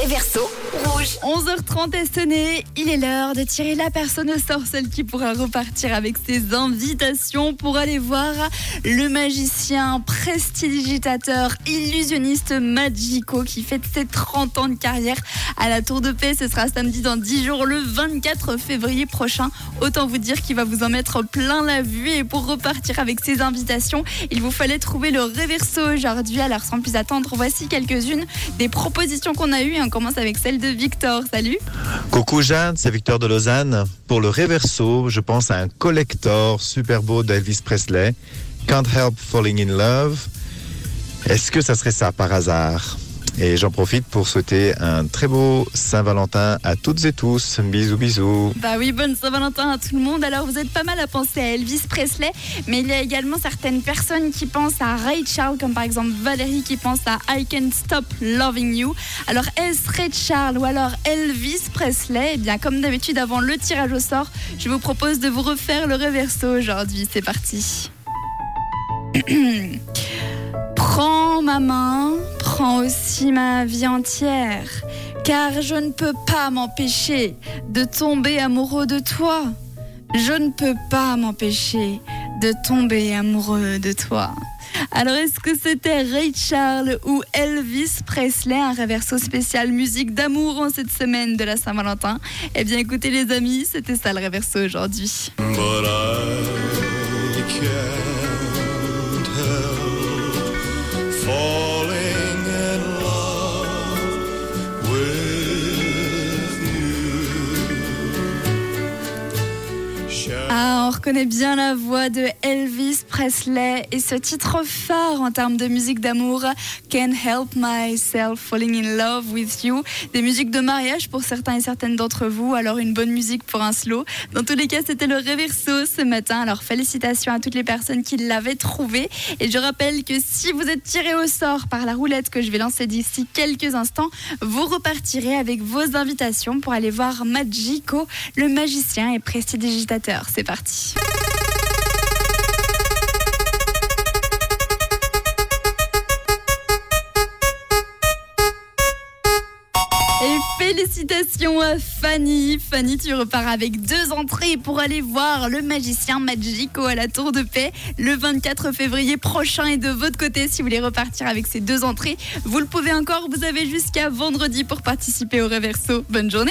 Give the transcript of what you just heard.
réverso rouge. 11h30 est sonné, il est l'heure de tirer la personne au sort, celle qui pourra repartir avec ses invitations pour aller voir le magicien, prestidigitateur, illusionniste Magico qui fête ses 30 ans de carrière à la Tour de Paix. Ce sera samedi dans 10 jours, le 24 février prochain. Autant vous dire qu'il va vous en mettre plein la vue et pour repartir avec ses invitations, il vous fallait trouver le réverso aujourd'hui. Alors sans plus attendre, voici quelques-unes des propositions qu'on a eues. On commence avec celle de Victor. Salut. Coucou Jeanne, c'est Victor de Lausanne. Pour le réverso, je pense à un collector super beau d'Elvis Presley. Can't help falling in love. Est-ce que ça serait ça par hasard? Et j'en profite pour souhaiter un très beau Saint-Valentin à toutes et tous. Bisous, bisous. Bah oui, bonne Saint-Valentin à tout le monde. Alors vous êtes pas mal à penser à Elvis Presley, mais il y a également certaines personnes qui pensent à Ray Charles, comme par exemple Valérie qui pense à I Can't Stop Loving You. Alors est-ce Ray Charles ou alors Elvis Presley? Eh bien comme d'habitude avant le tirage au sort, je vous propose de vous refaire le reverso aujourd'hui. C'est parti. Prends ma main, aussi ma vie entière, car je ne peux pas m'empêcher de tomber amoureux de toi. Je ne peux pas m'empêcher de tomber amoureux de toi. Alors, est-ce que c'était Ray Charles ou Elvis Presley, un reverso spécial musique d'amour en cette semaine de la Saint-Valentin? Eh bien, écoutez les amis, c'était ça le reverso aujourd'hui. Ah, on reconnaît bien la voix de Elvis Presley et ce titre phare en termes de musique d'amour, Can't Help Myself Falling in Love with You. Des musiques de mariage pour certains et certaines d'entre vous, alors une bonne musique pour un slow. Dans tous les cas, c'était le Reverso ce matin, alors félicitations à toutes les personnes qui l'avaient trouvé. Et je rappelle que si vous êtes tiré au sort par la roulette que je vais lancer d'ici quelques instants, vous repartirez avec vos invitations pour aller voir Magico, le magicien et prestidigitateur. C'est parti. Et félicitations à Fanny. Fanny, tu repars avec deux entrées pour aller voir le magicien Magico à la Tour de Paix le 24 février prochain. Et de votre côté, si vous voulez repartir avec ces deux entrées, vous le pouvez encore. Vous avez jusqu'à vendredi pour participer au Reverso. Bonne journée.